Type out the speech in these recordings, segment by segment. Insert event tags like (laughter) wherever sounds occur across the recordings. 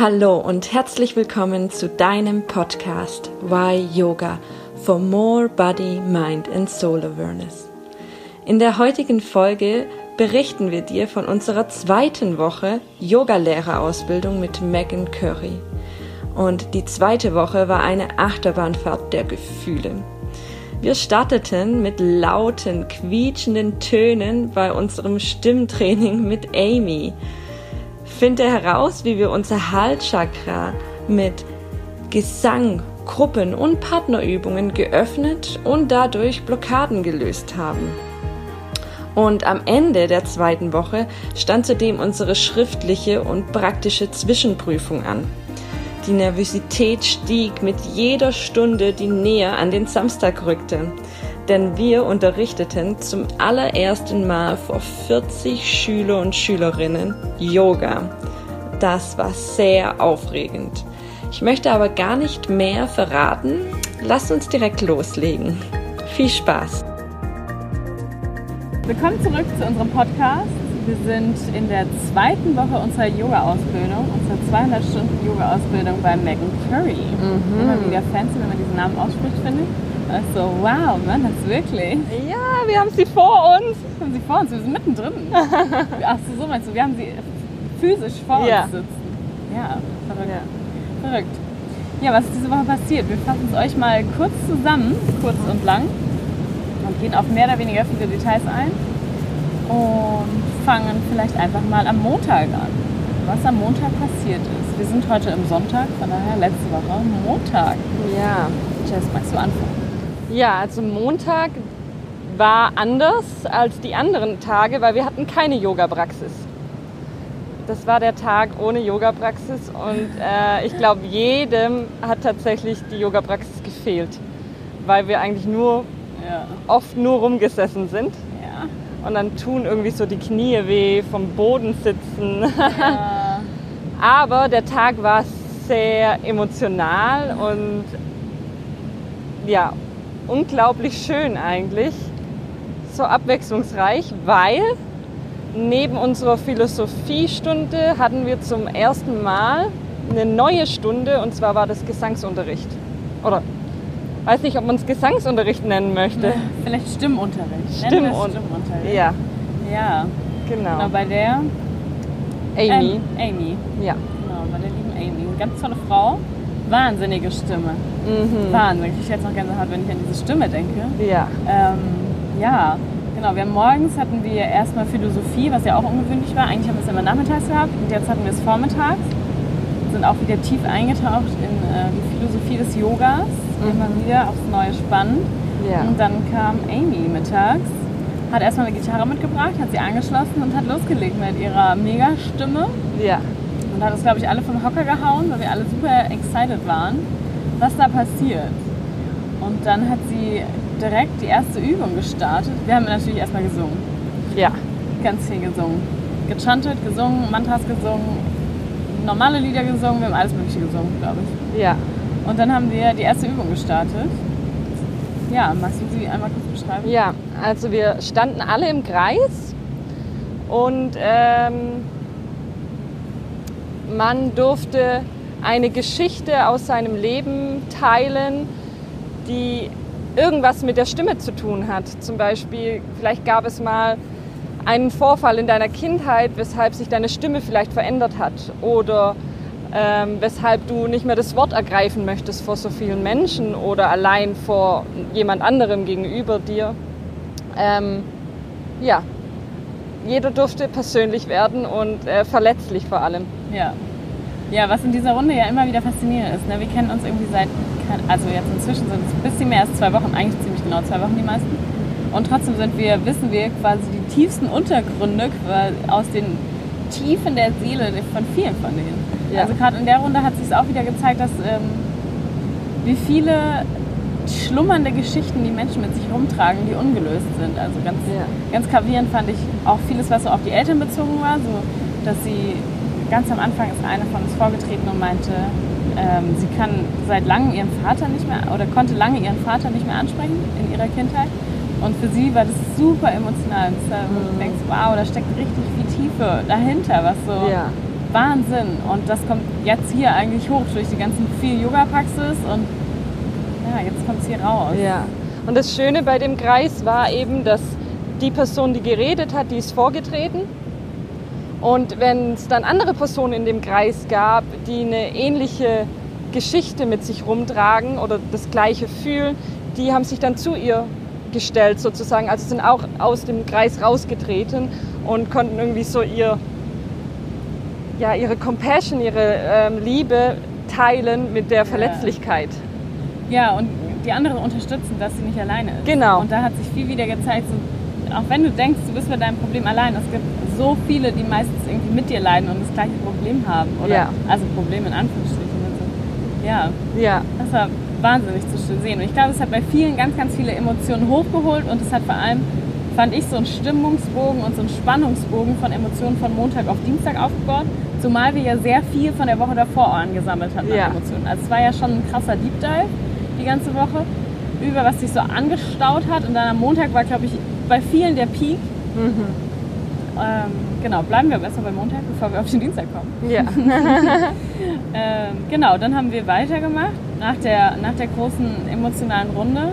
Hallo und herzlich willkommen zu deinem Podcast Why Yoga for More Body, Mind and Soul Awareness. In der heutigen Folge berichten wir dir von unserer zweiten Woche Yogalehrerausbildung mit Megan Curry. Und die zweite Woche war eine Achterbahnfahrt der Gefühle. Wir starteten mit lauten, quietschenden Tönen bei unserem Stimmtraining mit Amy. Finde heraus, wie wir unser Halschakra mit Gesang, Gruppen und Partnerübungen geöffnet und dadurch Blockaden gelöst haben. Und am Ende der zweiten Woche stand zudem unsere schriftliche und praktische Zwischenprüfung an. Die Nervosität stieg mit jeder Stunde, die näher an den Samstag rückte. Denn wir unterrichteten zum allerersten Mal vor 40 Schüler und Schülerinnen Yoga. Das war sehr aufregend. Ich möchte aber gar nicht mehr verraten. Lasst uns direkt loslegen. Viel Spaß! Willkommen zurück zu unserem Podcast. Wir sind in der zweiten Woche unserer Yoga-Ausbildung, unserer 200 Stunden Yoga-Ausbildung bei Megan Curry. Mhm. Immer wieder fancy, wenn man diesen Namen ausspricht, finde ich. Also, wow, man, das wirklich. Ja, wir haben sie vor uns. Wir haben sie vor uns, wir sind mittendrin. (laughs) Ach so, so meinst du, wir haben sie physisch vor Ja. uns sitzen. Ja, verrückt. Ja. Verrückt. Ja, was ist diese Woche passiert? Wir fassen es euch mal kurz zusammen, kurz und lang, und gehen auf mehr oder weniger viele Details ein und fangen vielleicht einfach mal am Montag an. Was am Montag passiert ist. Wir sind heute im Sonntag, von daher letzte Woche Montag. Ja. Jess, magst du anfangen? Ja, also Montag war anders als die anderen Tage, weil wir hatten keine Yoga-Praxis. Das war der Tag ohne Yoga-Praxis und äh, ich glaube, jedem hat tatsächlich die Yoga-Praxis gefehlt, weil wir eigentlich nur Ja. oft nur rumgesessen sind Ja. und dann tun irgendwie so die Knie weh vom Boden sitzen. (laughs) ja. Aber der Tag war sehr emotional und ja, unglaublich schön eigentlich. So abwechslungsreich, weil neben unserer Philosophiestunde hatten wir zum ersten Mal eine neue Stunde und zwar war das Gesangsunterricht. Oder weiß nicht, ob man es Gesangsunterricht nennen möchte. Vielleicht Stimmunterricht. Stimmunterricht. Ja, Ja. genau. Genau, bei der Amy. Ähm, Amy. Ja. Genau, bei der lieben Amy. Eine ganz tolle Frau. Wahnsinnige Stimme. Mhm. Wahnsinn. Ich jetzt noch Gänsehaut, wenn ich an diese Stimme denke. Ja. Ähm, ja, genau. Wir haben morgens hatten wir erstmal Philosophie, was ja auch ungewöhnlich war. Eigentlich haben wir es immer nachmittags gehabt und jetzt hatten wir es vormittags. Sind auch wieder tief eingetaucht in äh, die Philosophie des Yogas. Immer wieder aufs Neue spannend. Ja. Und dann kam Amy mittags, hat erstmal eine Gitarre mitgebracht, hat sie angeschlossen und hat losgelegt mit ihrer Mega-Stimme. Ja. Und hat uns, glaube ich, alle vom Hocker gehauen, weil wir alle super excited waren, was da passiert. Und dann hat sie direkt die erste Übung gestartet. Wir haben natürlich erstmal gesungen, Ja. ganz viel gesungen. Gechantet, gesungen, Mantras gesungen, normale Lieder gesungen, wir haben alles Mögliche gesungen, glaube ich. Ja. Und dann haben wir die erste Übung gestartet. Ja, magst du sie einmal kurz beschreiben? Ja, also wir standen alle im Kreis und ähm, man durfte eine Geschichte aus seinem Leben teilen, die irgendwas mit der Stimme zu tun hat. Zum Beispiel, vielleicht gab es mal einen Vorfall in deiner Kindheit, weshalb sich deine Stimme vielleicht verändert hat oder ähm, weshalb du nicht mehr das Wort ergreifen möchtest vor so vielen Menschen oder allein vor jemand anderem gegenüber dir. Ähm, ja, jeder durfte persönlich werden und äh, verletzlich vor allem. Ja. Ja, was in dieser Runde ja immer wieder faszinierend ist. Ne? Wir kennen uns irgendwie seit, also jetzt inzwischen sind es ein bisschen mehr als zwei Wochen, eigentlich ziemlich genau zwei Wochen die meisten. Und trotzdem sind wir, wissen wir quasi die tiefsten Untergründe aus den Tiefen der Seele von vielen von denen. Ja. Also gerade in der Runde hat sich auch wieder gezeigt, dass ähm, wie viele schlummernde Geschichten die Menschen mit sich rumtragen, die ungelöst sind. Also ganz, Ja. ganz gravierend fand ich auch vieles, was so auf die Eltern bezogen war, so dass sie ganz am Anfang ist eine von uns vorgetreten und meinte, ähm, sie kann seit langem ihren Vater nicht mehr oder konnte lange ihren Vater nicht mehr ansprechen in ihrer Kindheit. Und für sie war das super emotional. Wo du denkst, wow, da steckt richtig viel Tiefe dahinter, was so Ja. Wahnsinn. Und das kommt jetzt hier eigentlich hoch durch die ganzen viel Yoga-Praxis und ja, jetzt kommt es hier raus. Ja. Und das Schöne bei dem Kreis war eben, dass die Person, die geredet hat, die ist vorgetreten. Und wenn es dann andere Personen in dem Kreis gab, die eine ähnliche Geschichte mit sich rumtragen oder das gleiche fühlen, die haben sich dann zu ihr gestellt sozusagen, also sind auch aus dem Kreis rausgetreten und konnten irgendwie so ihr, ja, ihre Compassion, ihre ähm, Liebe teilen mit der Verletzlichkeit. Ja, und die anderen unterstützen, dass sie nicht alleine ist. Genau. Und da hat sich viel wieder gezeigt, so, auch wenn du denkst, du bist mit deinem Problem allein, es gibt so viele, die meistens irgendwie mit dir leiden und das gleiche Problem haben. Oder, Ja. Also Problem in Anführungsstrichen. Also, ja, Ja, das war wahnsinnig zu sehen. Und ich glaube, es hat bei vielen ganz, ganz viele Emotionen hochgeholt und es hat vor allem, fand ich, so einen Stimmungsbogen und so einen Spannungsbogen von Emotionen von Montag auf Dienstag aufgebaut. Zumal wir ja sehr viel von der Woche davor angesammelt hatten Ja. an Emotionen. Also es war ja schon ein krasser Deep Dive die ganze Woche über, was sich so angestaut hat. Und dann am Montag war, glaube ich, bei vielen der Peak. Ähm, genau, bleiben wir besser bei Montag, bevor wir auf den Dienstag kommen. ja, (laughs) Ähm, genau, dann haben wir weitergemacht nach der, nach der großen emotionalen Runde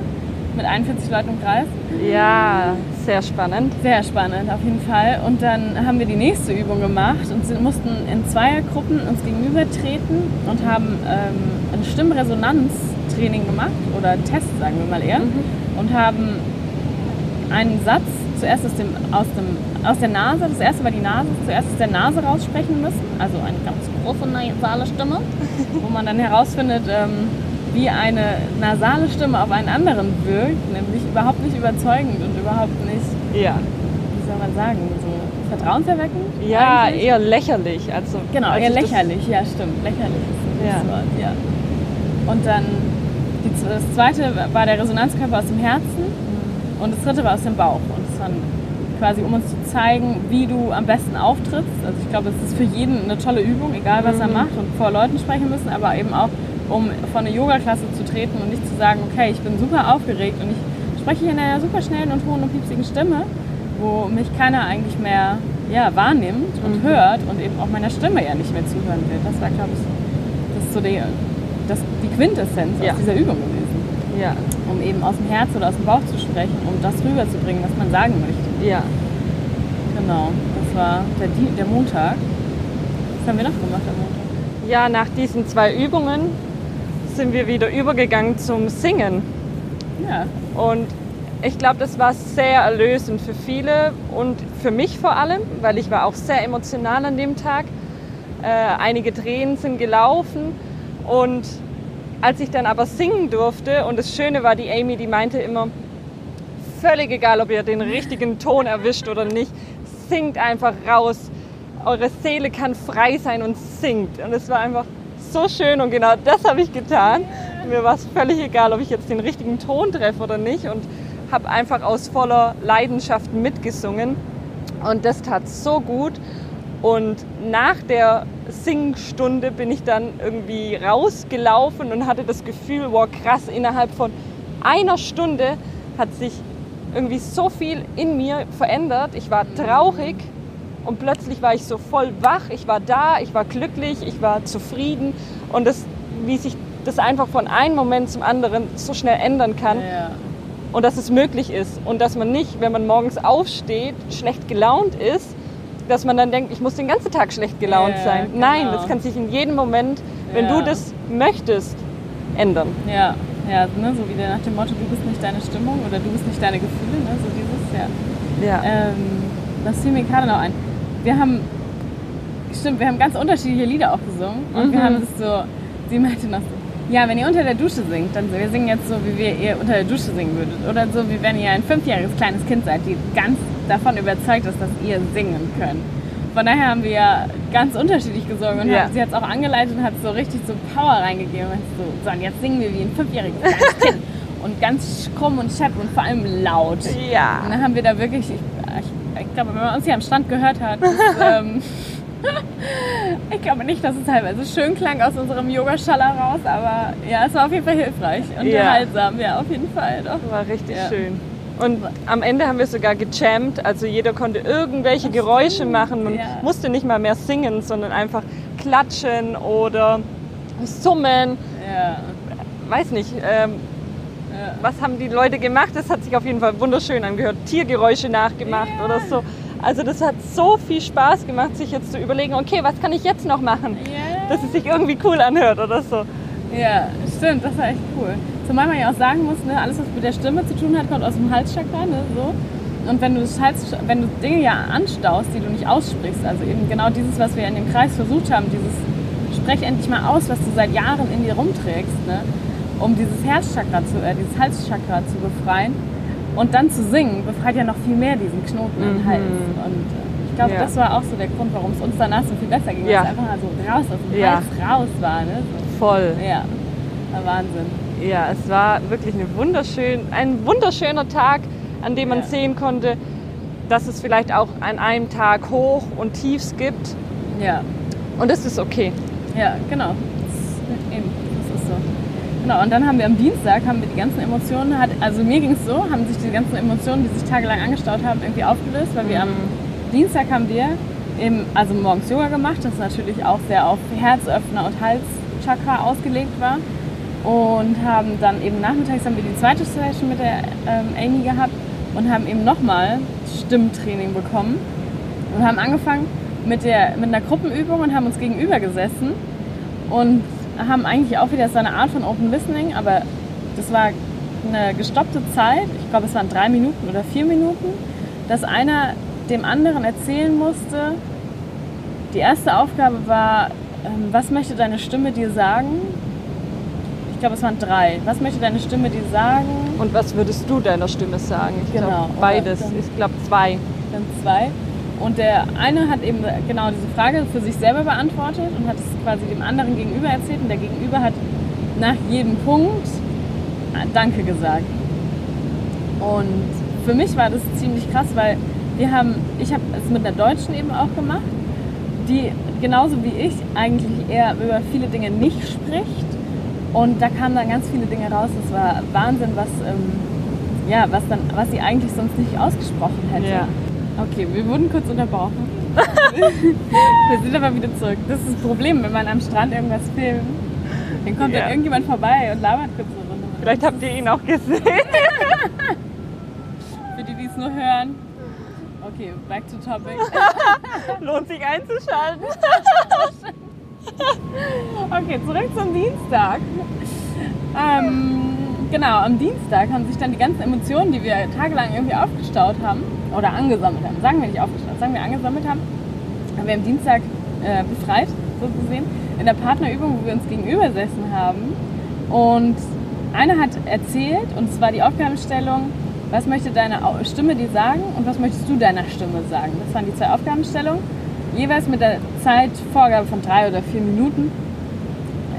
mit 41 Leuten im Kreis. ja, sehr spannend. Sehr spannend, auf jeden Fall. Und dann haben wir die nächste Übung gemacht und mussten in Zweiergruppen uns gegenübertreten und haben ähm, ein Stimmresonanztraining gemacht oder Test, sagen wir mal eher, und haben einen Satz zuerst aus, dem, aus, dem, aus der Nase, das erste war die Nase, zuerst aus der Nase raussprechen müssen, also eine ganz große nasale Stimme, wo man dann herausfindet, ähm, wie eine nasale Stimme auf einen anderen wirkt, nämlich überhaupt nicht überzeugend und überhaupt nicht, Ja, wie soll man sagen, so vertrauenserweckend? ja eigentlich? eher lächerlich. Also, Genau, als eher ich das- lächerlich, ja stimmt, lächerlich ist Ja. gutes Wort, ja. Und dann die, das zweite war der Resonanzkörper aus dem Herzen und das dritte war aus dem Bauch. Und das waren quasi, um uns zu zeigen, wie du am besten auftrittst. Also ich glaube, es ist für jeden eine tolle Übung, egal was er macht und vor Leuten sprechen müssen, aber eben auch, um vor eine Yoga-Klasse zu treten und nicht zu sagen, okay, ich bin super aufgeregt und ich spreche hier in einer super schnellen und hohen und piepsigen Stimme, wo mich keiner eigentlich mehr ja, wahrnimmt und hört und eben auch meiner Stimme ja nicht mehr zuhören will. Das war, glaube ich, das ist so die, das, die Quintessenz Ja. aus dieser Übung gewesen. Ja, Um eben aus dem Herz oder aus dem Bauch zu sprechen, um das rüberzubringen, was man sagen möchte. ja. Genau, das war der, der Montag. Was haben wir noch gemacht am Montag? Ja, nach diesen zwei Übungen sind wir wieder übergegangen zum Singen. Ja, Und ich glaube, das war sehr erlösend für viele und für mich vor allem, weil ich war auch sehr emotional an dem Tag. Äh, einige Tränen sind gelaufen und als ich dann aber singen durfte und das Schöne war, die Amy, die meinte immer, völlig egal, ob ihr den richtigen Ton erwischt oder nicht, singt einfach raus. Eure Seele kann frei sein und singt. Und es war einfach so schön und genau das habe ich getan. Mir war es völlig egal, ob ich jetzt den richtigen Ton treffe oder nicht und habe einfach aus voller Leidenschaft mitgesungen. Und das tat so gut. Und nach der Singstunde bin ich dann irgendwie rausgelaufen und hatte das Gefühl, wow, krass, innerhalb von einer Stunde hat sich irgendwie so viel in mir verändert. Ich war traurig und plötzlich war ich so voll wach. Ich war da, ich war glücklich, ich war zufrieden. Und das, wie sich das einfach von einem Moment zum anderen so schnell ändern kann ja, und dass es möglich ist und dass man nicht, wenn man morgens aufsteht, schlecht gelaunt ist, dass man dann denkt, ich muss den ganzen Tag schlecht gelaunt Ja, sein. genau. Nein, das kann sich in jedem Moment, wenn Ja. du das möchtest, ändern. ja, ja ne, so wie der nach dem Motto, du bist nicht deine Stimmung oder du bist nicht deine Gefühle, ne, so dieses, ja. Ja. Ähm, das fiel mir gerade noch ein. Wir haben, stimmt, wir haben ganz unterschiedliche Lieder auch gesungen und wir Mhm. haben das so, sie meinte noch so, ja, wenn ihr unter der Dusche singt, dann wir singen jetzt so, wie wir ihr unter der Dusche singen würdet. Oder so, wie wenn ihr ein fünfjähriges kleines Kind seid, die ganz davon überzeugt ist, dass ihr singen könnt. Von daher haben wir ja ganz unterschiedlich gesungen und Ja. hat, sie hat es auch angeleitet und hat so richtig so Power reingegeben. Und so, so, und jetzt singen wir wie ein fünfjähriges kleines Kind. (laughs) Und ganz krumm und schepp und vor allem laut. Und ja. dann haben wir da wirklich, ich, ich, ich glaube, wenn man uns hier am Strand gehört hat, ist, (laughs) ähm, (laughs) ich glaube nicht, dass es teilweise schön klang aus unserem Yoga-Schaller raus, aber ja, es war auf jeden Fall hilfreich. Ja. Unterhaltsam, ja, auf jeden Fall. Doch. War richtig Ja. schön. Und am Ende haben wir sogar gejammt, also jeder konnte irgendwelche Geräusche machen. Man ja. musste nicht mal mehr singen, sondern einfach klatschen oder summen. Ja. Weiß nicht, ähm, Ja. was haben die Leute gemacht? Das hat sich auf jeden Fall wunderschön angehört. Tiergeräusche nachgemacht oder so. Also das hat so viel Spaß gemacht, sich jetzt zu überlegen, okay, was kann ich jetzt noch machen, Ja. dass es sich irgendwie cool anhört oder so. Ja, stimmt, das war echt cool. Zumal man ja auch sagen muss, ne, alles, was mit der Stimme zu tun hat, kommt aus dem Halschakra. Ne, so. Und wenn du, das Hals, wenn du Dinge ja anstaust, die du nicht aussprichst, also eben genau dieses, was wir in dem Kreis versucht haben, dieses Sprech endlich mal aus, was du seit Jahren in dir rumträgst, ne, um dieses Herzchakra zu, äh, dieses Halschakra zu befreien und dann zu singen, befreit ja noch viel mehr diesen Knoten im Mhm. Hals. Und äh, ich glaube, Ja. das war auch so der Grund, warum es uns danach so viel besser ging, Ja. weil es einfach mal so raus aus dem Ja. Hals raus war. Ne, so. Voll. Ja, war Wahnsinn. Ja, es war wirklich eine wunderschön, ein wunderschöner Tag, an dem man Ja. sehen konnte, dass es vielleicht auch an einem Tag Hoch und Tiefs gibt. Ja, Und das ist okay. ja, genau. Eben. Genau, und dann haben wir am Dienstag haben wir die ganzen Emotionen, hat, also mir ging es so, haben sich die ganzen Emotionen, die sich tagelang angestaut haben, irgendwie aufgelöst, weil wir am Dienstag haben wir eben, also morgens Yoga gemacht, das natürlich auch sehr auf Herzöffner und Halschakra ausgelegt war. Und haben dann eben nachmittags haben wir die zweite Session mit der ähm, Amy gehabt und haben eben nochmal Stimmtraining bekommen. Und haben angefangen mit, der, mit einer Gruppenübung und haben uns gegenüber gesessen und haben eigentlich auch wieder so eine Art von Open Listening, aber das war eine gestoppte Zeit, ich glaube es waren drei Minuten oder vier Minuten, dass einer dem anderen erzählen musste, die erste Aufgabe war, ähm, was möchte deine Stimme dir sagen? Ich glaube, es waren drei. Was möchte deine Stimme dir sagen? Und was würdest du deiner Stimme sagen? Ich Genau. glaube beides. Dann- Ich glaube zwei. Dann zwei. Und der eine hat eben genau diese Frage für sich selber beantwortet und hat es quasi dem anderen gegenüber erzählt. Und der Gegenüber hat nach jedem Punkt Danke gesagt. Und für mich war das ziemlich krass, weil wir haben, ich habe es mit einer Deutschen eben auch gemacht, die genauso wie ich eigentlich eher über viele Dinge nicht spricht. Und da kamen dann ganz viele Dinge raus. Das war Wahnsinn, was, ähm, ja, was, dann, was sie eigentlich sonst nicht ausgesprochen hätte. Ja. Okay, wir wurden kurz unterbrochen. (laughs) wir sind aber wieder zurück. Das ist das Problem, wenn man am Strand irgendwas filmt. Dann kommt Ja. dann irgendjemand vorbei und labert kurz eine Runde. Vielleicht habt ihr ihn auch gesehen. (laughs) Für die, die es nur hören. Okay, back to topic. (laughs) Lohnt sich einzuschalten. Okay, zurück zum Dienstag. Ähm, genau, am Dienstag haben sich dann die ganzen Emotionen, die wir tagelang irgendwie aufgestaut haben, oder angesammelt haben, sagen wir nicht aufgestaut, sagen wir angesammelt haben, haben wir am Dienstag äh, befreit, so gesehen, in der Partnerübung, wo wir uns gegenüber gesessen haben. Und einer hat erzählt, und zwar die Aufgabenstellung, was möchte deine Stimme dir sagen und was möchtest du deiner Stimme sagen? Das waren die zwei Aufgabenstellungen, jeweils mit der Zeitvorgabe von drei oder vier Minuten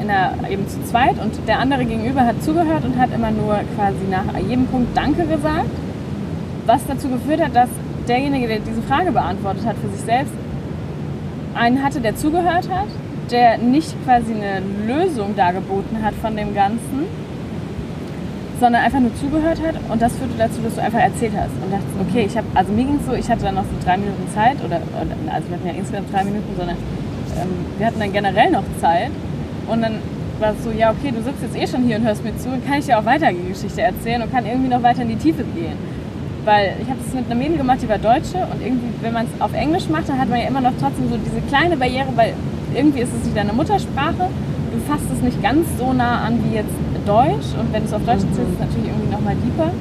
in der, eben zu zweit und der andere gegenüber hat zugehört und hat immer nur quasi nach jedem Punkt Danke gesagt, was dazu geführt hat, dass derjenige, der diese Frage beantwortet hat für sich selbst, einen hatte, der zugehört hat, der nicht quasi eine Lösung dargeboten hat von dem Ganzen, sondern einfach nur zugehört hat und das führte dazu, dass du einfach erzählt hast und dachtest, okay, ich habe, also mir ging es so, ich hatte dann noch so drei Minuten Zeit oder, oder also wir hatten ja insgesamt drei Minuten, sondern ähm, wir hatten dann generell noch Zeit und dann war es so, ja okay, du sitzt jetzt eh schon hier und hörst mir zu, dann kann ich dir auch weiter die Geschichte erzählen und kann irgendwie noch weiter in die Tiefe gehen. Weil ich habe das mit einer Mädel gemacht, die war Deutsche und irgendwie, wenn man es auf Englisch macht, dann hat man ja immer noch trotzdem so diese kleine Barriere, weil irgendwie ist es nicht deine Muttersprache. Du fasst es nicht ganz so nah an wie jetzt Deutsch und wenn du es auf Deutsch erzählst, ist es natürlich irgendwie nochmal deeper.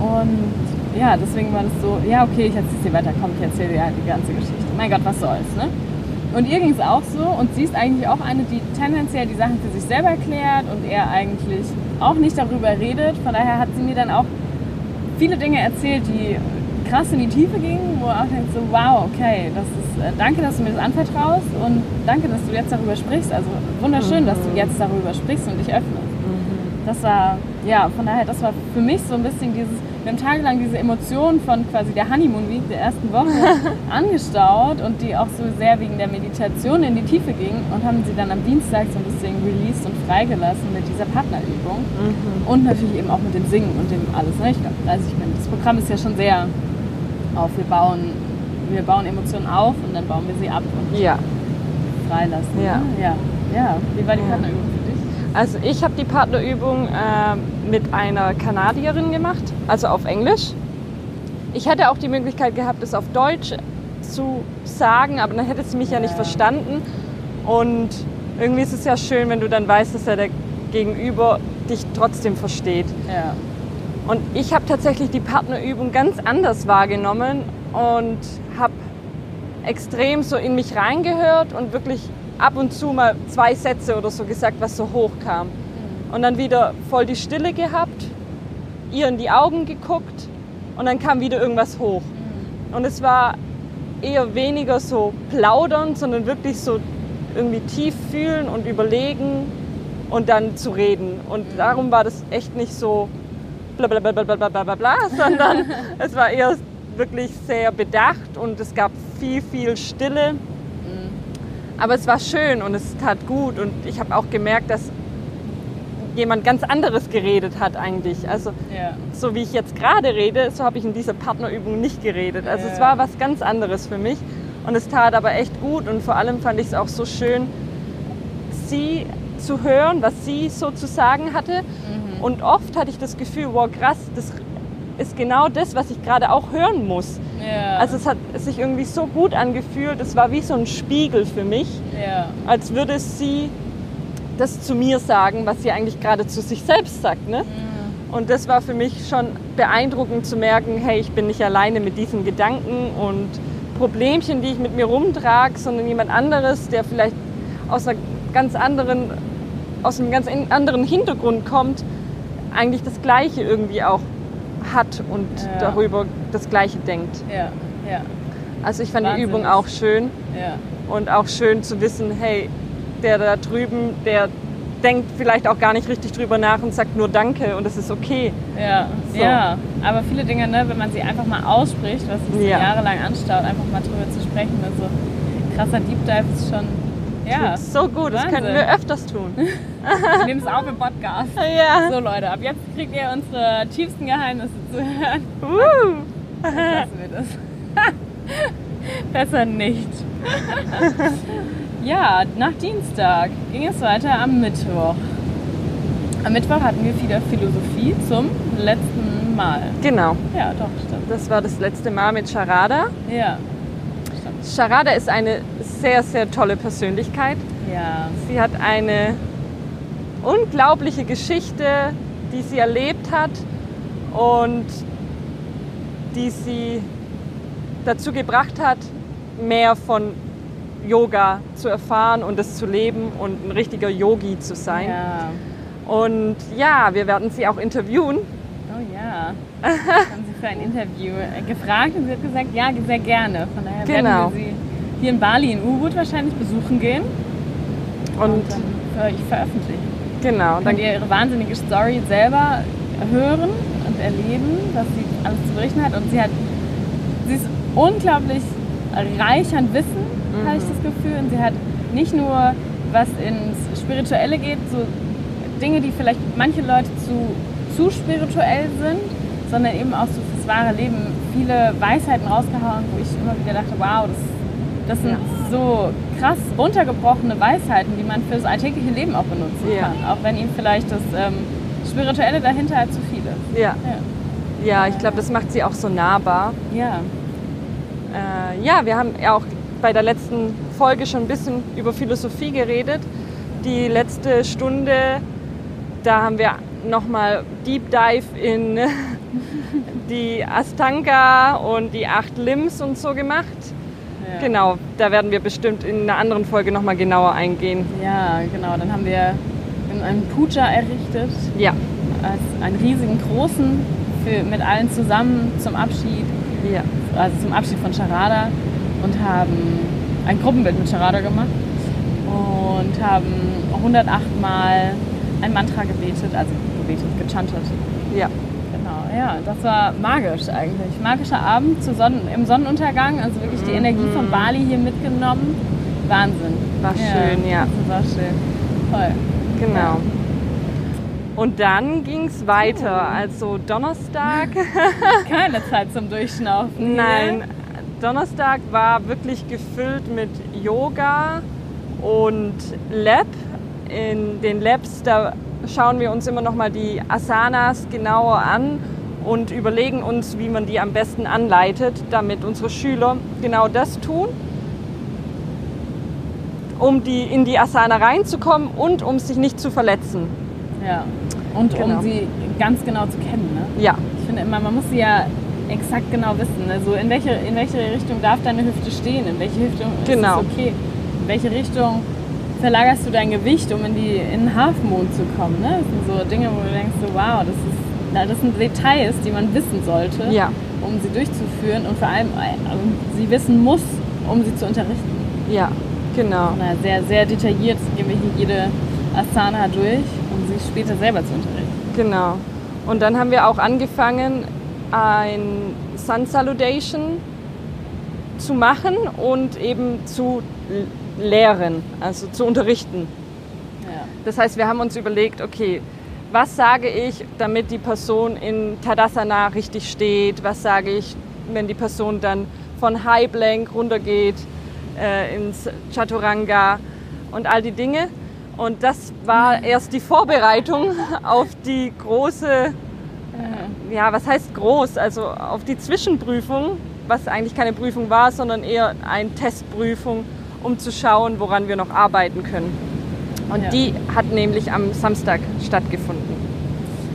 Und ja, deswegen war das so, ja okay, ich erzähle dir weiter, komm, ich erzähle dir halt die ganze Geschichte. Mein Gott, was soll's, ne? Und ihr ging es auch so und sie ist eigentlich auch eine, die tendenziell die Sachen für sich selber erklärt und er eigentlich auch nicht darüber redet. Von daher hat sie mir dann auch viele Dinge erzählt, die krass in die Tiefe gingen, wo auch denkt so, wow, okay, das ist, äh, danke, dass du mir das anvertraust und danke, dass du jetzt darüber sprichst. Also wunderschön, dass du jetzt darüber sprichst und dich öffnest. Das war, ja, von daher, das war für mich so ein bisschen dieses, wir haben tagelang diese Emotionen von quasi der Honeymoon Week der ersten Woche (laughs) angestaut und die auch so sehr wegen der Meditation in die Tiefe ging und haben sie dann am Dienstag so ein bisschen released und freigelassen mit dieser Partnerübung Mhm. und natürlich eben auch mit dem Singen und dem alles. Ne? Ich glaub, also ich meine, das Programm ist ja schon sehr auf, wir bauen, wir bauen Emotionen auf und dann bauen wir sie ab und Ja. freilassen. Ja. Ne? ja. Ja. Wie war die. Partnerübung für dich? Also ich habe die Partnerübung ähm, mit einer Kanadierin gemacht, also auf Englisch. Ich hätte auch die Möglichkeit gehabt, es auf Deutsch zu sagen, aber dann hätte sie mich ja, nicht verstanden. Und irgendwie ist es ja schön, wenn du dann weißt, dass ja der Gegenüber dich trotzdem versteht. Ja. Und ich habe tatsächlich die Partnerübung ganz anders wahrgenommen und habe extrem so in mich reingehört und wirklich ab und zu mal zwei Sätze oder so gesagt, was so hochkam. Und dann wieder voll die Stille gehabt, ihr in die Augen geguckt und dann kam wieder irgendwas hoch. Und es war eher weniger so plaudern, sondern wirklich so irgendwie tief fühlen und überlegen und dann zu reden. Und darum war das echt nicht so bla bla bla bla bla bla bla bla, (laughs) sondern es war eher wirklich sehr bedacht und es gab viel, viel Stille. Aber es war schön und es tat gut und ich habe auch gemerkt, dass jemand ganz anderes geredet hat eigentlich. Also Ja. so wie ich jetzt gerade rede, so habe ich in dieser Partnerübung nicht geredet. Also es Ja. war was ganz anderes für mich und es tat aber echt gut und vor allem fand ich es auch so schön, sie zu hören, was sie so zu sagen hatte. Mhm. Und oft hatte ich das Gefühl, wow krass, das ist genau das, was ich gerade auch hören muss. Ja. Also es hat sich irgendwie so gut angefühlt, es war wie so ein Spiegel für mich, als würde sie das zu mir sagen, was sie eigentlich gerade zu sich selbst sagt. Ne? Und das war für mich schon beeindruckend zu merken, hey, ich bin nicht alleine mit diesen Gedanken und Problemchen, die ich mit mir rumtrage, sondern jemand anderes, der vielleicht aus einer ganz anderen, aus einem ganz anderen Hintergrund kommt, eigentlich das Gleiche irgendwie auch hat und Ja. darüber das Gleiche denkt. Ja. Ja. Also ich fand die Wahnsinnig. Übung auch schön Ja. und auch schön zu wissen, hey, der da drüben, der denkt vielleicht auch gar nicht richtig drüber nach und sagt nur Danke und das ist okay. Ja, So. ja. Aber viele Dinge, ne, wenn man sie einfach mal ausspricht, was sich Ja. jahrelang anstaut, einfach mal drüber zu sprechen, also krasser Deep Dive ist schon, ja, So gut, das könnten Wahnsinn. wir öfters tun. (laughs) wir nehmen es auf im Podcast. (laughs) ja. So Leute, ab jetzt kriegt ihr unsere tiefsten Geheimnisse zu hören. Uh. (laughs) Lassen wir das. Besser nicht. Ja, nach Dienstag ging es weiter am Mittwoch. Am Mittwoch hatten wir wieder Philosophie zum letzten Mal. Genau, Ja, doch, stimmt. das war das letzte Mal mit Charada. Ja, stimmt. Charada ist eine sehr, sehr tolle Persönlichkeit. Ja, Sie hat eine unglaubliche Geschichte, die sie erlebt hat und die sie dazu gebracht hat, mehr von Yoga zu erfahren und es zu leben und ein richtiger Yogi zu sein. ja. Und ja, wir werden sie auch interviewen. Oh ja. haben Sie für ein Interview äh, gefragt und sie hat gesagt, ja, sehr gerne. Von daher Genau. werden wir sie hier in Bali in Ubud wahrscheinlich besuchen gehen und, Und dann für euch veröffentlichen. genau, Dann dann könnt ihr ihre wahnsinnige Story selber hören und erleben, was sie alles zu berichten hat. Und sie hat, sie ist unglaublich reich an Wissen, habe ich das Gefühl. Und sie hat nicht nur, was ins Spirituelle geht, so Dinge, die vielleicht manche Leute zu, zu spirituell sind, sondern eben auch so fürs wahre Leben viele Weisheiten rausgehauen, wo ich immer wieder dachte, wow, das, das sind Ja. so krass runtergebrochene Weisheiten, die man fürs alltägliche Leben auch benutzen Ja. kann. Auch wenn ihm vielleicht das ähm, Spirituelle dahinter halt zu viel ist. ja, Ja. ja, ich glaube, das macht sie auch so nahbar. Ja. Äh, ja, wir haben ja auch bei der letzten Folge schon ein bisschen über Philosophie geredet. Die letzte Stunde, da haben wir nochmal Deep Dive in (laughs) die Astanga und die acht Limbs und so gemacht. Ja. Genau, da werden wir bestimmt in einer anderen Folge nochmal genauer eingehen. Ja, genau. Dann haben wir einen Puja errichtet, Ja, als einen riesigen großen für, mit allen zusammen zum Abschied, ja, also zum Abschied von Charada und haben ein Gruppenbild mit Charada gemacht und haben 108 Mal ein Mantra gebetet, also gebetet, gechantet. ja. Genau, ja, das war magisch eigentlich. Magischer Abend zu Sonnen im Sonnenuntergang, also wirklich die Energie von Bali hier mitgenommen. Wahnsinn. War schön, ja. Das war schön. Toll. Genau. Und dann ging es weiter. Also Donnerstag. (laughs) Keine Zeit zum Durchschnaufen. Nein, Donnerstag war wirklich gefüllt mit Yoga und Lab. In den Labs, da schauen wir uns immer noch mal die Asanas genauer an und überlegen uns, wie man die am besten anleitet, damit unsere Schüler genau das tun, um die, in die Asana reinzukommen und um sich nicht zu verletzen. Ja. Und Genau. um sie ganz genau zu kennen. Ne? Ja, Ich finde immer, man muss sie ja exakt genau wissen. Also in welche, in welche Richtung darf deine Hüfte stehen? In welche Richtung Genau. ist es okay? In welche Richtung verlagerst du dein Gewicht, um in, die, in den Half Moon zu kommen? Ne? Das sind so Dinge, wo du denkst, so, wow, das, ist, das sind Details, die man wissen sollte, Ja. um sie durchzuführen und vor allem also, sie wissen muss, um sie zu unterrichten. ja, genau. Na, sehr, sehr detailliert gehen wir hier jede Asana durch, um sie später selber zu unterrichten. Genau. Und dann haben wir auch angefangen, ein Sun Salutation zu machen und eben zu lehren, also zu unterrichten. Ja. Das heißt, wir haben uns überlegt, okay, was sage ich, damit die Person in Tadasana richtig steht? Was sage ich, wenn die Person dann von High Plank runtergeht äh, ins Chaturanga und all die Dinge? Und das war erst die Vorbereitung auf die große, äh, ja, was heißt groß? Also auf die Zwischenprüfung, was eigentlich keine Prüfung war, sondern eher eine Testprüfung, um zu schauen, woran wir noch arbeiten können. Und Ja. die hat nämlich am Samstag stattgefunden.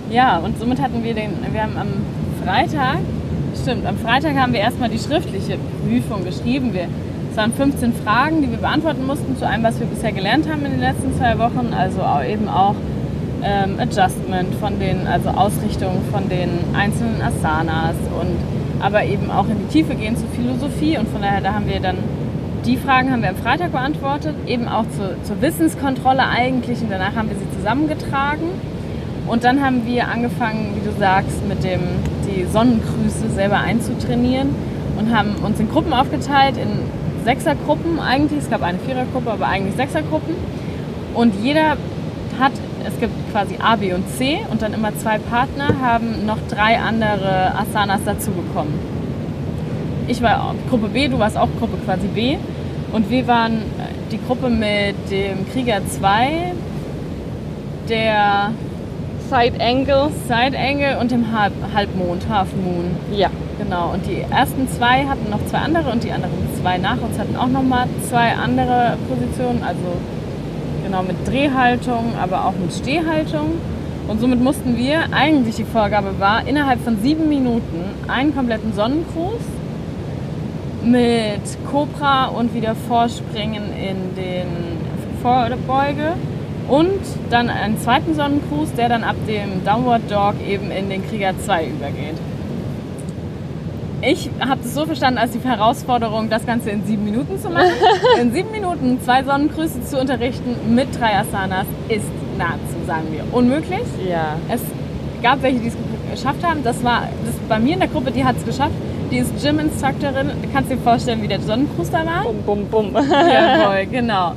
Ja, und somit hatten wir den, wir haben am Freitag, stimmt, am Freitag haben wir erstmal die schriftliche Prüfung geschrieben. Wir, es waren 15 Fragen, die wir beantworten mussten zu allem, was wir bisher gelernt haben in den letzten zwei Wochen. Also eben auch ähm, Adjustment von den, also Ausrichtung von den einzelnen Asanas und aber eben auch in die Tiefe gehen zur Philosophie. Und von daher, da haben wir dann die Fragen haben wir am Freitag beantwortet, eben auch zur, zur Wissenskontrolle eigentlich und danach haben wir sie zusammengetragen. Und dann haben wir angefangen, wie du sagst, mit dem die Sonnengrüße selber einzutrainieren und haben uns in Gruppen aufgeteilt, in Sechsergruppen eigentlich. Es gab eine Vierergruppe, aber eigentlich Sechsergruppen. Und jeder hat, es gibt quasi A, B und C und dann immer zwei Partner, haben noch drei andere Asanas dazu bekommen. Ich war Gruppe B, du warst auch Gruppe quasi B. Und wir waren äh, die Gruppe mit dem Krieger 2, der Side Angle, Side Angle und dem Halb Halbmond, Half Moon. ja. Genau. Und die ersten zwei hatten noch zwei andere und die anderen zwei nach uns hatten auch nochmal zwei andere Positionen. Also genau mit Drehhaltung, aber auch mit Stehhaltung. Und somit mussten wir, eigentlich die Vorgabe war, innerhalb von sieben Minuten einen kompletten Sonnengruß mit Cobra und wieder Vorspringen in den Vorbeuge und dann einen zweiten Sonnengruß, der dann ab dem Downward Dog eben in den Krieger 2 übergeht. Ich habe es so verstanden als die Herausforderung, das Ganze in sieben Minuten zu machen. (laughs) In sieben Minuten zwei Sonnengrüße zu unterrichten mit drei Asanas ist nahezu, sagen wir, unmöglich. Ja. Es gab welche, die es geschafft haben. Das war das bei mir in der Gruppe, die hat es geschafft. Die ist Gym-Instructorin. Du kannst dir vorstellen, wie der Sonnengruß da war. Bum, bum, bum. Jawohl, (laughs) genau.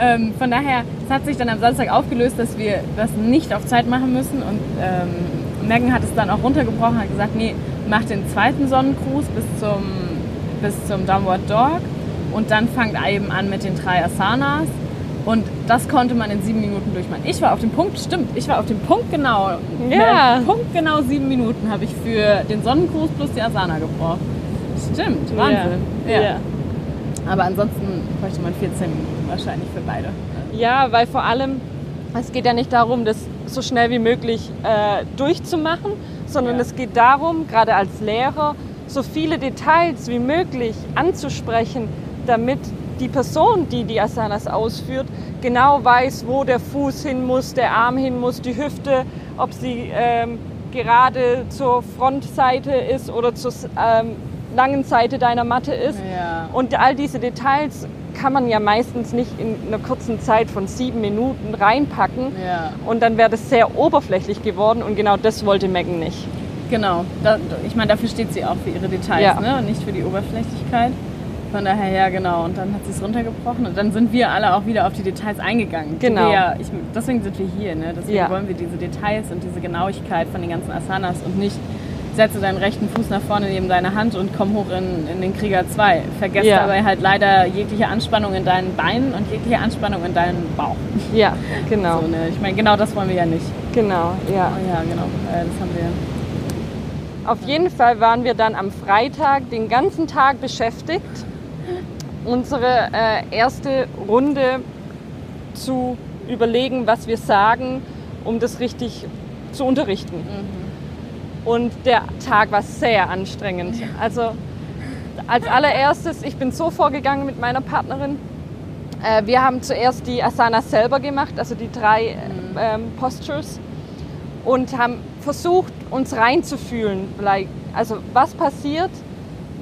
Ähm, von daher, es hat sich dann am Samstag aufgelöst, dass wir das nicht auf Zeit machen müssen. Und ähm, Megan hat es dann auch runtergebrochen, hat gesagt, nee, mach den zweiten Sonnengruß bis zum, bis zum Downward Dog. Und dann fangt eben an mit den drei Asanas. Und das konnte man in sieben Minuten durchmachen. Ich war auf dem Punkt, stimmt, ich war auf dem Punkt genau. Ja. Punkt genau sieben Minuten habe ich für den Sonnengruß plus die Asana gebraucht. Stimmt, Wahnsinn. Ja. ja. Aber ansonsten bräuchte man 14 Minuten wahrscheinlich für beide. Ja, weil vor allem, es geht ja nicht darum, das so schnell wie möglich äh, durchzumachen, sondern Ja. es geht darum, gerade als Lehrer, so viele Details wie möglich anzusprechen, damit die Person, die die Asanas ausführt, genau weiß, wo der Fuß hin muss, der Arm hin muss, die Hüfte, ob sie ähm, gerade zur Frontseite ist oder zur ähm, langen Seite deiner Matte ist. Ja. Und all diese Details kann man ja meistens nicht in einer kurzen Zeit von sieben Minuten reinpacken. Ja. Und dann wäre das sehr oberflächlich geworden und genau das wollte Megan nicht. Genau. Da, ich meine, dafür steht sie auch für ihre Details, Ja. ne? Und nicht für die Oberflächlichkeit. Von daher, ja, genau. Und dann hat sie es runtergebrochen und dann sind wir alle auch wieder auf die Details eingegangen. Genau. Ja, ich, deswegen sind wir hier, ne? Deswegen Ja. wollen wir diese Details und diese Genauigkeit von den ganzen Asanas und nicht setze deinen rechten Fuß nach vorne neben deine Hand und komm hoch in, in den Krieger 2. Vergesst Ja. dabei halt leider jegliche Anspannung in deinen Beinen und jegliche Anspannung in deinen Bauch. Ja, genau. So, ne? Ich meine, genau das wollen wir ja nicht. Genau, ja. Oh ja, genau. Äh, das haben wir. Auf jeden Fall waren wir dann am Freitag den ganzen Tag beschäftigt, unsere äh, erste Runde zu überlegen, was wir sagen, um das richtig zu unterrichten. Und der Tag war sehr anstrengend. Also als allererstes, ich bin so vorgegangen mit meiner Partnerin. Äh, wir haben zuerst die Asanas selber gemacht, also die drei ähm, Postures und haben versucht, uns reinzufühlen. Like, Also was passiert,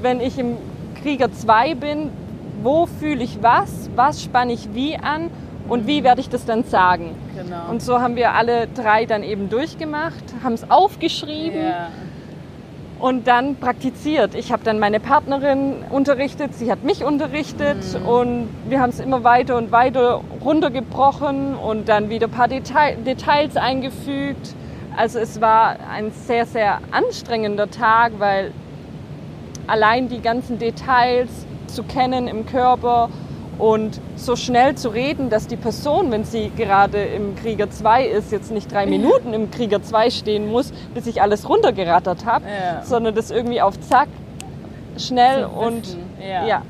wenn ich im Krieger 2 bin? Wo fühle ich was? Was spanne ich wie an? Und wie werde ich das dann sagen? Genau. Und so haben wir alle drei dann eben durchgemacht, haben es aufgeschrieben ja. und dann praktiziert. Ich habe dann meine Partnerin unterrichtet, sie hat mich unterrichtet und wir haben es immer weiter und weiter runtergebrochen und dann wieder ein paar Detail, Details eingefügt. Also es war ein sehr, sehr anstrengender Tag, weil allein die ganzen Details zu kennen im Körper und so schnell zu reden, dass die Person, wenn sie gerade im Krieger 2 ist, jetzt nicht drei Minuten im Krieger 2 stehen muss, bis ich alles runtergerattert habe, Ja. sondern das irgendwie auf Zack schnell und ja. ja.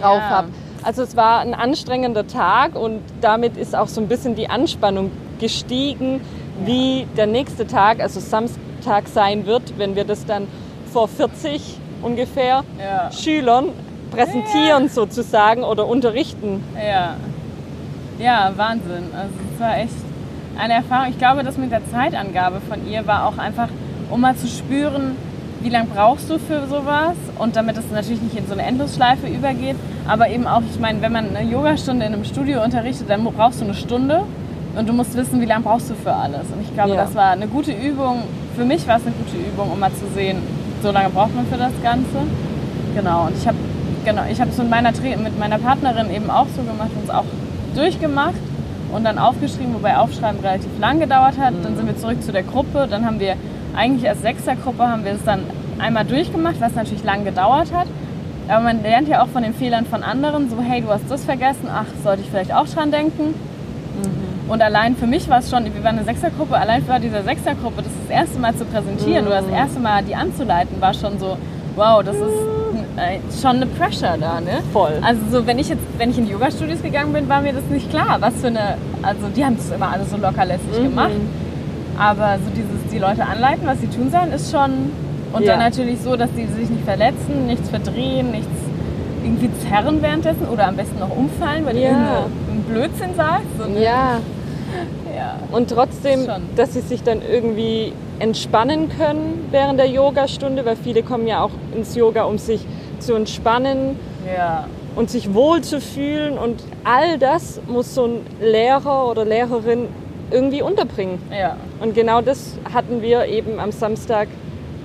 drauf Ja. habe. Also es war ein anstrengender Tag und damit ist auch so ein bisschen die Anspannung gestiegen, wie der nächste Tag, also Samstag sein wird, wenn wir das dann vor 40 ungefähr. Schülern präsentieren sozusagen oder unterrichten. Ja. Ja, Wahnsinn. Also es war echt eine Erfahrung. Ich glaube, das mit der Zeitangabe von ihr war auch einfach, um mal zu spüren, wie lange brauchst du für sowas und damit es natürlich nicht in so eine Endlosschleife übergeht, aber eben auch, ich meine, wenn man eine Yogastunde in einem Studio unterrichtet, dann brauchst du eine Stunde und du musst wissen, wie lange brauchst du für alles. Und ich glaube, Ja. das war eine gute Übung. Für mich war es eine gute Übung, um mal zu sehen, so lange braucht man für das Ganze. Genau, und ich habe genau, ich habe es mit meiner, mit meiner Partnerin eben auch so gemacht, uns auch durchgemacht und dann aufgeschrieben, wobei Aufschreiben relativ lang gedauert hat. Dann sind wir zurück zu der Gruppe. Dann haben wir eigentlich als Sechsergruppe haben wir es dann einmal durchgemacht, was natürlich lang gedauert hat. Aber man lernt ja auch von den Fehlern von anderen, so hey, du hast das vergessen, ach, sollte ich vielleicht auch dran denken. Und allein für mich war es schon, wir waren eine Sechsergruppe, allein für diese Sechsergruppe, das das erste Mal zu präsentieren oder das erste Mal die anzuleiten, war schon so, wow, das ist schon eine Pressure da, ne? Voll. Also so, wenn ich jetzt, wenn ich in die Yoga-Studios gegangen bin, war mir das nicht klar, was für eine, also die haben das immer alles so lockerlässig Mhm. gemacht, aber so dieses, die Leute anleiten, was sie tun sollen, ist schon, und Ja. dann natürlich so, dass die sich nicht verletzen, nichts verdrehen, nichts irgendwie zerren währenddessen oder am besten noch umfallen, weil du Ja. irgendeinen Blödsinn sagst. So, ne? Ja, ja. und trotzdem, Schon. dass sie sich dann irgendwie entspannen können während der Yogastunde, weil viele kommen ja auch ins Yoga, um sich zu entspannen Ja. und sich wohl zu fühlen und all das muss so ein Lehrer oder Lehrerin irgendwie unterbringen. Ja. Und genau das hatten wir eben am Samstag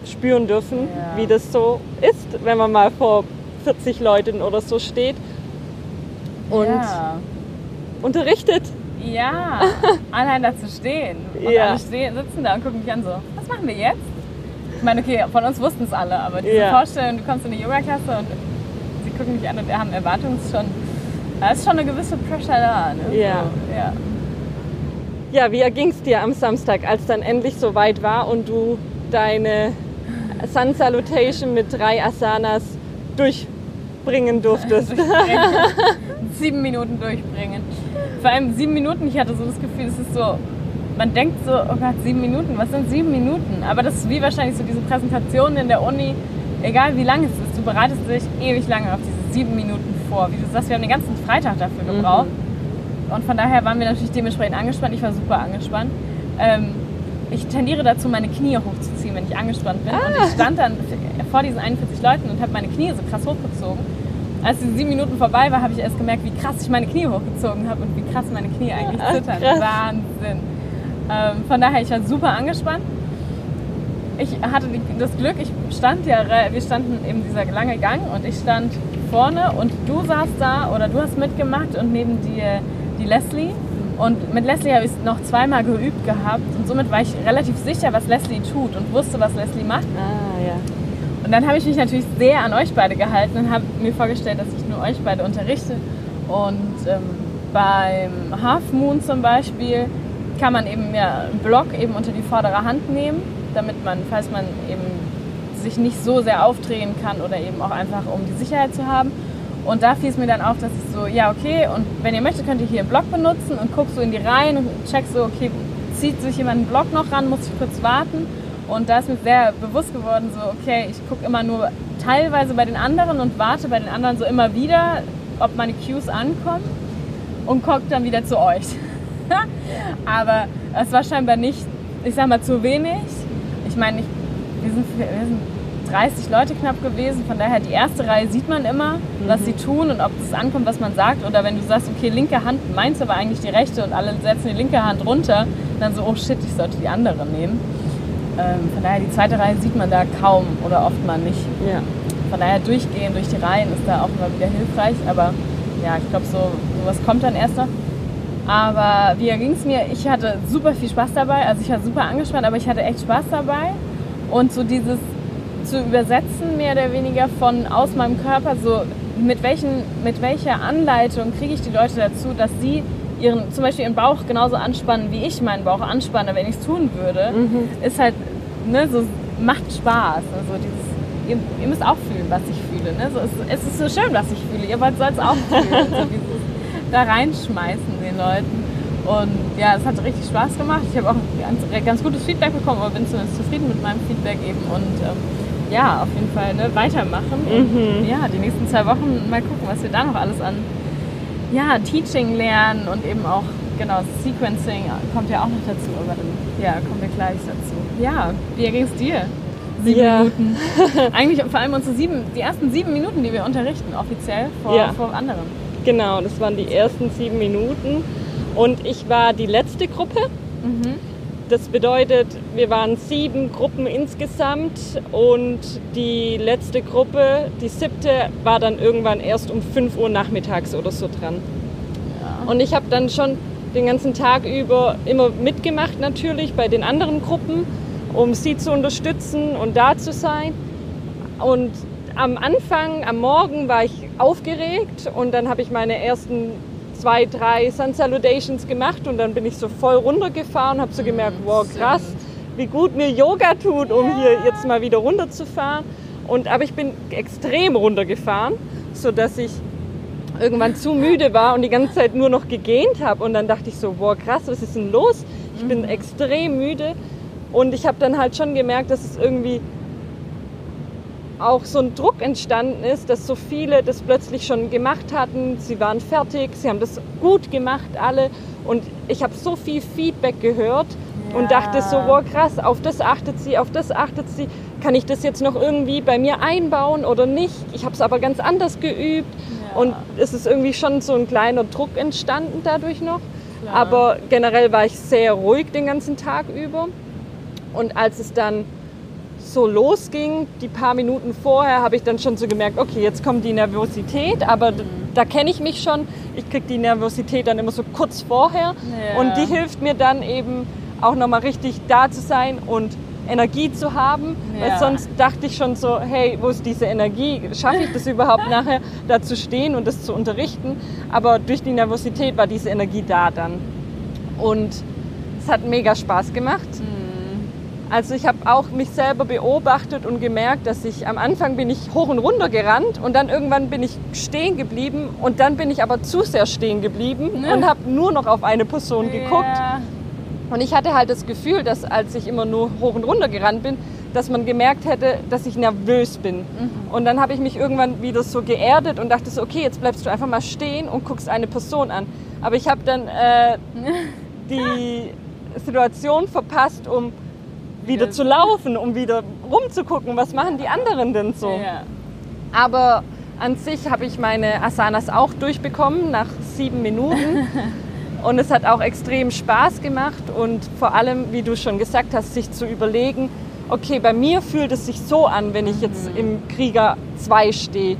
spüren dürfen, Ja. wie das so ist, wenn man mal vor 40 Leuten oder so steht und ja. unterrichtet. Ja, (laughs) allein da zu stehen. Und Ja. alle stehen, sitzen da und gucken mich an so, was machen wir jetzt? Ich meine, okay, von uns wussten es alle, aber diese Ja. Vorstellung, du kommst in die Yoga-Klasse und sie gucken mich an und wir haben Erwartungs schon, da ist schon eine gewisse Pressure da. Ne? Ja. So, ja. Ja, wie erging es dir am Samstag, als dann endlich so weit war und du deine Sun Salutation mit drei Asanas durchbringen durftest? (laughs) sieben Minuten durchbringen. Vor allem sieben Minuten, ich hatte so das Gefühl, es ist so, man denkt so, oh Gott, sieben Minuten, was sind sieben Minuten? Aber das ist wie wahrscheinlich so diese Präsentation in der Uni, egal wie lang es ist, du bereitest dich ewig lange auf diese sieben Minuten vor. Wie du sagst, wir haben den ganzen Freitag dafür gebraucht. Und von daher waren wir natürlich dementsprechend angespannt. Ich war super angespannt. Ähm, ich tendiere dazu, meine Knie hochzuziehen, wenn ich angespannt bin. Und ich stand dann vor diesen 41 Leuten und habe meine Knie so krass hochgezogen. Als die sieben Minuten vorbei war, habe ich erst gemerkt, wie krass ich meine Knie hochgezogen habe und wie krass meine Knie eigentlich Ach, zittern. krass. Wahnsinn. Ähm, von daher, ich war super angespannt. ich hatte die, das Glück, ich stand ja, wir standen eben dieser lange Gang und ich stand vorne und du saßt da oder du hast mitgemacht und neben dir die Leslie. Und mit Leslie habe ich es noch zweimal geübt gehabt und somit war ich relativ sicher, was Leslie tut und wusste, was Leslie macht. Ah, ja. Und dann habe ich mich natürlich sehr an euch beide gehalten und habe mir vorgestellt, dass ich nur euch beide unterrichte. Und ähm, beim Half Moon zum Beispiel kann man eben ja einen Block eben unter die vordere Hand nehmen, damit man, falls man eben sich nicht so sehr aufdrehen kann oder eben auch einfach um die Sicherheit zu haben. Und da fiel es mir dann auf, dass ich so, ja okay, und wenn ihr möchtet, könnt ihr hier einen Block benutzen und guckst so in die Reihen und checkst so, okay, zieht sich jemand einen Block noch ran, muss ich kurz warten. Und da ist mir sehr bewusst geworden, so okay, ich gucke immer nur teilweise bei den anderen und warte bei den anderen so immer wieder, ob meine Cues ankommen und gucke dann wieder zu euch. Aber es war scheinbar nicht, ich sag mal, zu wenig. Ich meine, wir, sind, wir sind 30 Leute knapp gewesen, von daher die erste Reihe sieht man immer, was sie tun und ob es ankommt, was man sagt. Oder wenn du sagst, okay, linke Hand, meinst aber eigentlich die rechte und alle setzen die linke Hand runter, dann so, oh shit, ich sollte die andere nehmen. Ähm, von daher, die zweite Reihe sieht man da kaum oder oft mal nicht. Ja. Von daher durchgehen durch die Reihen ist da auch immer wieder hilfreich, aber ja, ich glaube, so sowas kommt dann erst noch. Aber wie ging es mir? Ich hatte super viel Spaß dabei. Also ich war super angespannt, aber ich hatte echt Spaß dabei. Und so dieses zu übersetzen, mehr oder weniger von aus meinem Körper, so mit, welchen, mit welcher Anleitung kriege ich die Leute dazu, dass sie ihren, zum Beispiel ihren Bauch genauso anspannen, wie ich meinen Bauch anspanne, wenn ich es tun würde, mhm. ist halt, ne, so macht Spaß. Also dieses, ihr, ihr, müsst auch fühlen, was ich fühle. Ne? So, es, es ist so schön, was ich fühle. Ihr wollt es auch fühlen. so da reinschmeißen den Leuten. Und ja, es hat richtig Spaß gemacht. Ich habe auch ganz, ganz gutes Feedback bekommen, aber bin zumindest zufrieden mit meinem Feedback eben. Und ähm, ja, auf jeden Fall ne, weitermachen. Mhm. Und, ja, die nächsten zwei Wochen mal gucken, was wir da noch alles an ja, Teaching lernen und eben auch, genau, Sequencing kommt ja auch noch dazu. Aber dann, ja, kommen wir gleich dazu. Ja, wie ging es dir? Sieben ja. Minuten. Eigentlich vor allem unsere sieben, die ersten sieben Minuten, die wir unterrichten, offiziell vor, ja. vor anderen. Genau, das waren die ersten sieben Minuten. Und ich war die letzte Gruppe. Mhm. Das bedeutet, wir waren sieben Gruppen insgesamt und die letzte Gruppe, die siebte, war dann irgendwann erst um 5 Uhr nachmittags oder so dran. Ja. Und ich habe dann schon den ganzen Tag über immer mitgemacht natürlich bei den anderen Gruppen, um sie zu unterstützen und da zu sein. Und am Anfang, am Morgen war ich aufgeregt und dann habe ich meine ersten zwei, drei Sun Salutations gemacht und dann bin ich so voll runtergefahren, habe so gemerkt, wow, krass, wie gut mir Yoga tut, um hier jetzt mal wieder runterzufahren. Und, aber ich bin extrem runtergefahren, sodass ich irgendwann zu müde war und die ganze Zeit nur noch gegähnt habe. Und dann dachte ich so, wow, krass, was ist denn los? Ich bin mhm. extrem müde. Und ich habe dann halt schon gemerkt, dass es irgendwie auch so ein Druck entstanden ist, dass so viele das plötzlich schon gemacht hatten. Sie waren fertig, sie haben das gut gemacht alle und ich habe so viel Feedback gehört ja. und dachte so, wow krass, auf das achtet sie, auf das achtet sie. Kann ich das jetzt noch irgendwie bei mir einbauen oder nicht? Ich habe es aber ganz anders geübt ja. und es ist irgendwie schon so ein kleiner Druck entstanden dadurch noch. Klar. Aber generell war ich sehr ruhig den ganzen Tag über und als es dann so losging, die paar Minuten vorher, habe ich dann schon so gemerkt, okay, jetzt kommt die Nervosität, aber mhm. da kenne ich mich schon. Ich kriege die Nervosität dann immer so kurz vorher ja. und die hilft mir dann eben auch nochmal richtig da zu sein und Energie zu haben, ja. weil sonst dachte ich schon so, hey, wo ist diese Energie? Schaffe ich das (laughs) überhaupt nachher, da zu stehen und das zu unterrichten? Aber durch die Nervosität war diese Energie da dann. Und es hat mega Spaß gemacht. Mhm. Also ich habe auch mich selber beobachtet und gemerkt, dass ich am Anfang bin ich hoch und runter gerannt und dann irgendwann bin ich stehen geblieben und dann bin ich aber zu sehr stehen geblieben ne? und habe nur noch auf eine Person geguckt. Ja. Und ich hatte halt das Gefühl, dass als ich immer nur hoch und runter gerannt bin, dass man gemerkt hätte, dass ich nervös bin. Mhm. Und dann habe ich mich irgendwann wieder so geerdet und dachte so, okay, jetzt bleibst du einfach mal stehen und guckst eine Person an. Aber ich habe dann äh, (laughs) die Situation verpasst, um wieder zu laufen, um wieder rumzugucken, was machen die anderen denn so. Ja. Aber an sich habe ich meine Asanas auch durchbekommen nach sieben Minuten. (laughs) und es hat auch extrem Spaß gemacht und vor allem, wie du schon gesagt hast, sich zu überlegen, okay, bei mir fühlt es sich so an, wenn ich jetzt Mhm. im Krieger 2 stehe.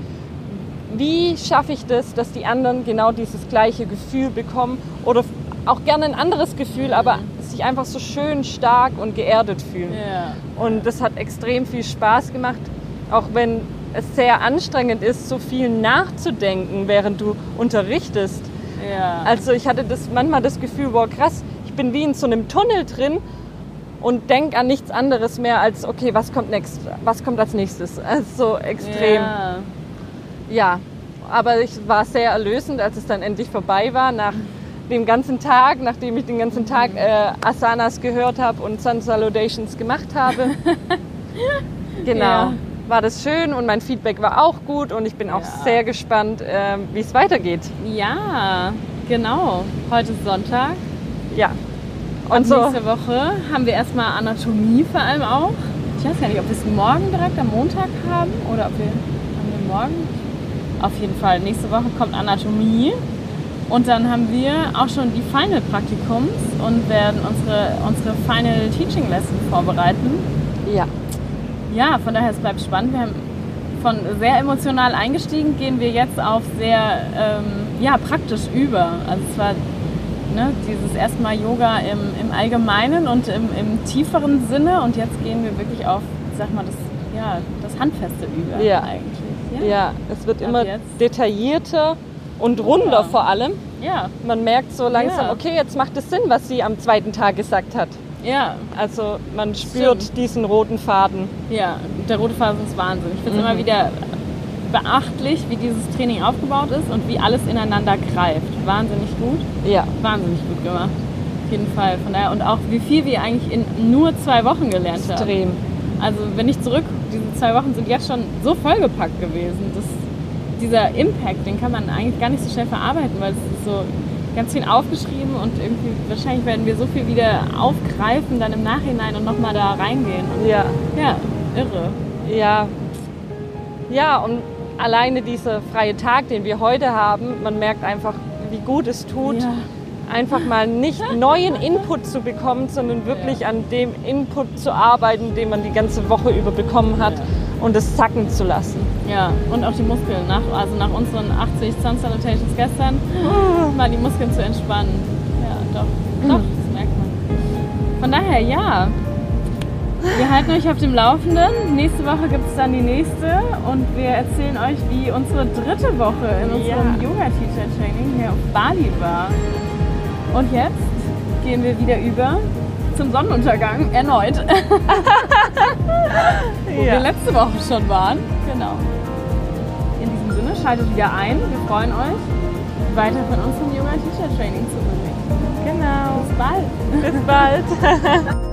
Wie schaffe ich das, dass die anderen genau dieses gleiche Gefühl bekommen oder auch gerne ein anderes Gefühl, aber sich einfach so schön stark und geerdet fühlen? Ja. Und das hat extrem viel Spaß gemacht, auch wenn es sehr anstrengend ist, so viel nachzudenken, während du unterrichtest. Ja. Also ich hatte das manchmal das Gefühl, boah krass, ich bin wie in so einem Tunnel drin und denke an nichts anderes mehr als, okay, was kommt next, was kommt als nächstes? (laughs) Also extrem. Ja. Ja, aber ich war sehr erlösend, als es dann endlich vorbei war, nach dem ganzen Tag, nachdem ich den ganzen Tag äh, Asanas gehört habe und Sun Salutations gemacht habe. (laughs) genau. Ja. War das schön und mein Feedback war auch gut und ich bin auch Ja. sehr gespannt, äh, wie es weitergeht. ja, genau. Heute ist Sonntag. Ja. Und Und so, nächste Woche haben wir erstmal Anatomie vor allem auch. Ich weiß gar nicht, ob wir es morgen direkt am Montag haben oder ob wir, haben wir morgen. Auf jeden Fall, nächste Woche kommt Anatomie. Und dann haben wir auch schon die Final Praktikums und werden unsere, unsere Final Teaching Lesson vorbereiten. ja. Ja, von daher, es bleibt spannend. Wir haben von sehr emotional eingestiegen, gehen wir jetzt auf sehr ähm, ja, praktisch über. Also es war ne, dieses erstmal Yoga im, im Allgemeinen und im, im tieferen Sinne und jetzt gehen wir wirklich auf, ich sag mal, das, ja, das Handfeste über Ja. eigentlich. Ja, es wird Ab immer jetzt. detaillierter und runder vor allem. Ja, Man merkt so langsam, Ja. okay, jetzt macht es Sinn, was sie am zweiten Tag gesagt hat. ja, Also man spürt Stimmt. diesen roten Faden. ja. Der rote Faden ist Wahnsinn. Ich finde es Mhm. immer wieder beachtlich, wie dieses Training aufgebaut ist und wie alles ineinander greift. Wahnsinnig gut. Ja, wahnsinnig gut gemacht. Auf jeden Fall. Von daher und auch wie viel wir eigentlich in nur zwei Wochen gelernt haben. extrem. Also wenn ich zurück, diese zwei Wochen sind jetzt schon so vollgepackt gewesen. Das, dieser Impact, den kann man eigentlich gar nicht so schnell verarbeiten, weil es ist so ganz viel aufgeschrieben und irgendwie wahrscheinlich werden wir so viel wieder aufgreifen dann im Nachhinein und nochmal da reingehen. Und Ja, ja, irre. ja. Ja, und alleine dieser freie Tag, den wir heute haben, man merkt einfach, wie gut es tut, Ja. einfach mal nicht (laughs) neuen Input zu bekommen, sondern wirklich an dem Input zu arbeiten, den man die ganze Woche über bekommen hat Ja. und es sacken zu lassen. Ja, und auch die Muskeln. Nach, also nach unseren 80 Sun Salutations gestern, mal die Muskeln zu entspannen. Ja, doch. Doch, das merkt man. Von daher, ja. Wir halten euch auf dem Laufenden. Nächste Woche gibt es dann die nächste und wir erzählen euch, wie unsere dritte Woche in unserem Ja. Yoga Teacher Training hier auf Bali war. Und jetzt gehen wir wieder über zum Sonnenuntergang erneut. (laughs) wo wir letzte Woche schon waren. Genau. In diesem Sinne, schaltet wieder ein. Wir freuen euch, weiter von unserem Yoga Teacher Training zu berichten. Genau. Bis bald. Bis bald. (laughs)